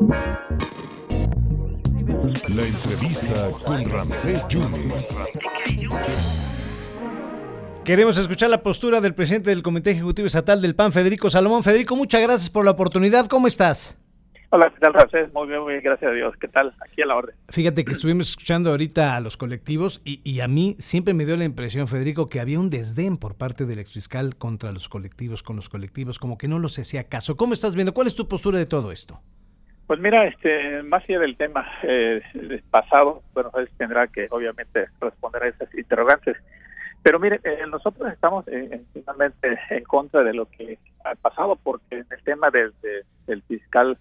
La entrevista con Ramsés Yunes. Queremos escuchar la postura del presidente del Comité Ejecutivo Estatal del PAN, Federico Salomón. Federico, muchas gracias por la oportunidad. ¿Cómo estás? Hola, ¿qué tal, Ramsés? Muy bien, muy bien, gracias a Dios. ¿Qué tal? Aquí a la orden. Fíjate que estuvimos escuchando ahorita a los colectivos y, y, a mí siempre me dio la impresión, Federico, que había un desdén por parte del exfiscal contra los colectivos, con los colectivos, como que no los hacía caso. ¿Cómo estás viendo? ¿Cuál es tu postura de todo esto? Pues mira, este, más allá del tema eh, pasado, bueno, él tendrá que obviamente responder a esas interrogantes. Pero mire, eh, nosotros estamos eh, finalmente en contra de lo que ha pasado, porque en el tema del, de, del fiscal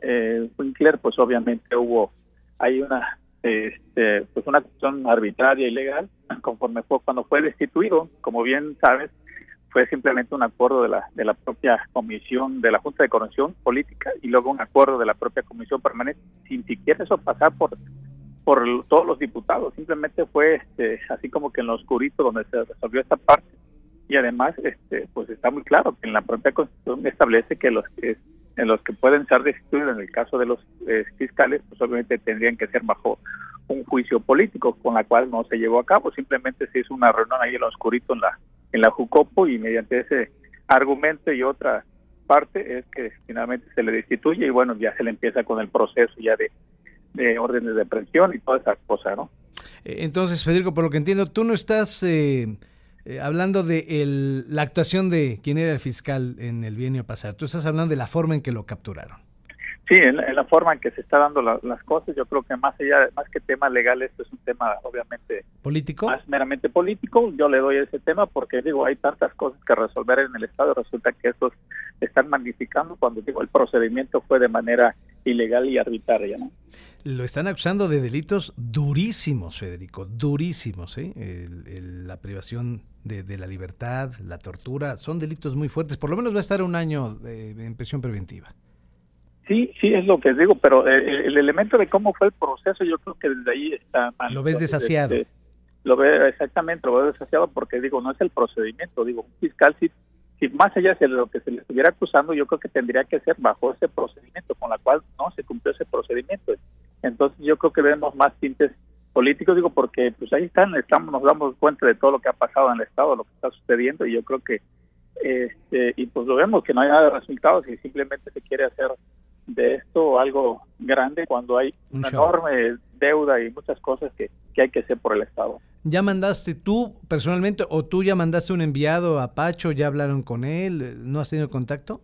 eh, Winkler, pues obviamente hubo, hay una, este, pues una cuestión arbitraria y legal, conforme fue cuando fue destituido, como bien sabes, fue simplemente un acuerdo de la de la propia comisión de la Junta de Corrección Política y luego un acuerdo de la propia comisión permanente sin siquiera eso pasar por por todos los diputados. Simplemente fue este, así como que en lo oscurito donde se resolvió esta parte. Y además este pues está muy claro que en la propia constitución establece que los que en los que pueden ser destituidos en el caso de los eh, fiscales pues obviamente tendrían que ser bajo un juicio político con la cual no se llevó a cabo. Simplemente se hizo una reunión ahí en lo oscurito en la en la Jucopo y mediante ese argumento y otra parte es que finalmente se le destituye y bueno, ya se le empieza con el proceso ya de, de órdenes de presión y todas esas cosas, ¿no? Entonces, Federico, por lo que entiendo, tú no estás eh, eh, hablando de el, la actuación de quien era el fiscal en el bienio pasado, tú estás hablando de la forma en que lo capturaron. Sí, en la, en la, forma en que se está dando la, las cosas, yo creo que más allá, más que tema legal, esto es un tema obviamente político, más meramente político. Yo le doy ese tema porque digo hay tantas cosas que resolver en el estado. Resulta que estos están magnificando cuando digo el procedimiento fue de manera ilegal y arbitraria. ¿no? Lo están acusando de delitos durísimos, Federico, durísimos, ¿eh? El, el, la privación de, de, la libertad, la tortura, son delitos muy fuertes. Por lo menos va a estar un año de, en prisión preventiva. Sí, sí, es lo que digo, pero el, el, elemento de cómo fue el proceso, yo creo que desde ahí está mal. Lo ves desasiado. Este, lo veo exactamente, lo veo desasiado porque digo, no es el procedimiento, digo, un fiscal si, si más allá de lo que se le estuviera acusando, yo creo que tendría que ser bajo ese procedimiento, con la cual no se cumplió ese procedimiento. Entonces yo creo que vemos más tintes políticos, digo, porque pues ahí están, estamos, nos damos cuenta de todo lo que ha pasado en el Estado, lo que está sucediendo, y yo creo que, este, y pues lo vemos que no hay nada de resultados y simplemente se quiere hacer de esto algo grande cuando hay Un una show. enorme deuda y muchas cosas que, que hay que hacer por el Estado. ¿Ya mandaste tú personalmente o tú ya mandaste un enviado a Pacho? ¿Ya hablaron con él? ¿No has tenido contacto?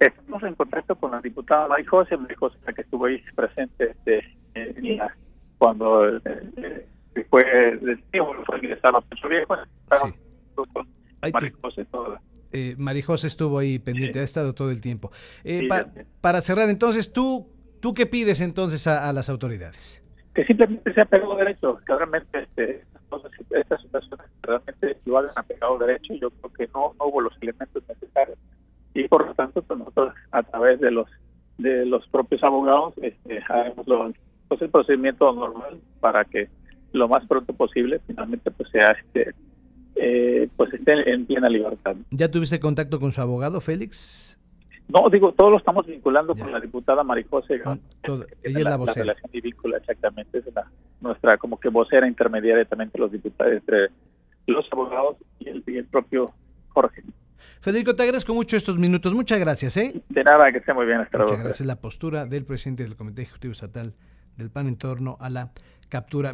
Estamos en contacto con la diputada Mari José, que estuvo ahí presente este, cuando eh, eh, fue tiempo, fue ingresado a Pacho Viejo, con Ahí te-. Eh, Marijos estuvo ahí pendiente, Sí. ha estado todo el tiempo. Eh, Sí, pa- para cerrar, entonces, ¿tú, ¿tú qué pides entonces a, a las autoridades? que simplemente se ha pegado derecho, que realmente este, estas cosas, estas situaciones realmente lo hagan apegado derecho, yo creo que no, no hubo los elementos necesarios y por lo tanto pues nosotros a través de los de los propios abogados este, haremos lo, pues, el procedimiento normal para que lo más pronto posible finalmente pues sea este eh, pues esté en plena libertad. ¿Ya tuviste contacto con su abogado, Félix? No, digo, todo lo estamos vinculando Ya. con la diputada Marijose. Que ella es la vocera. relación y vínculo, exactamente. Es la, nuestra como que vocera intermediaria también entre los diputados, entre los abogados y el, y el propio Jorge. Federico, te agradezco mucho estos minutos. Muchas gracias, ¿eh? De nada, que esté muy bien. Hasta Muchas luego. gracias. La postura del presidente del Comité Ejecutivo Estatal del PAN en torno a la captura.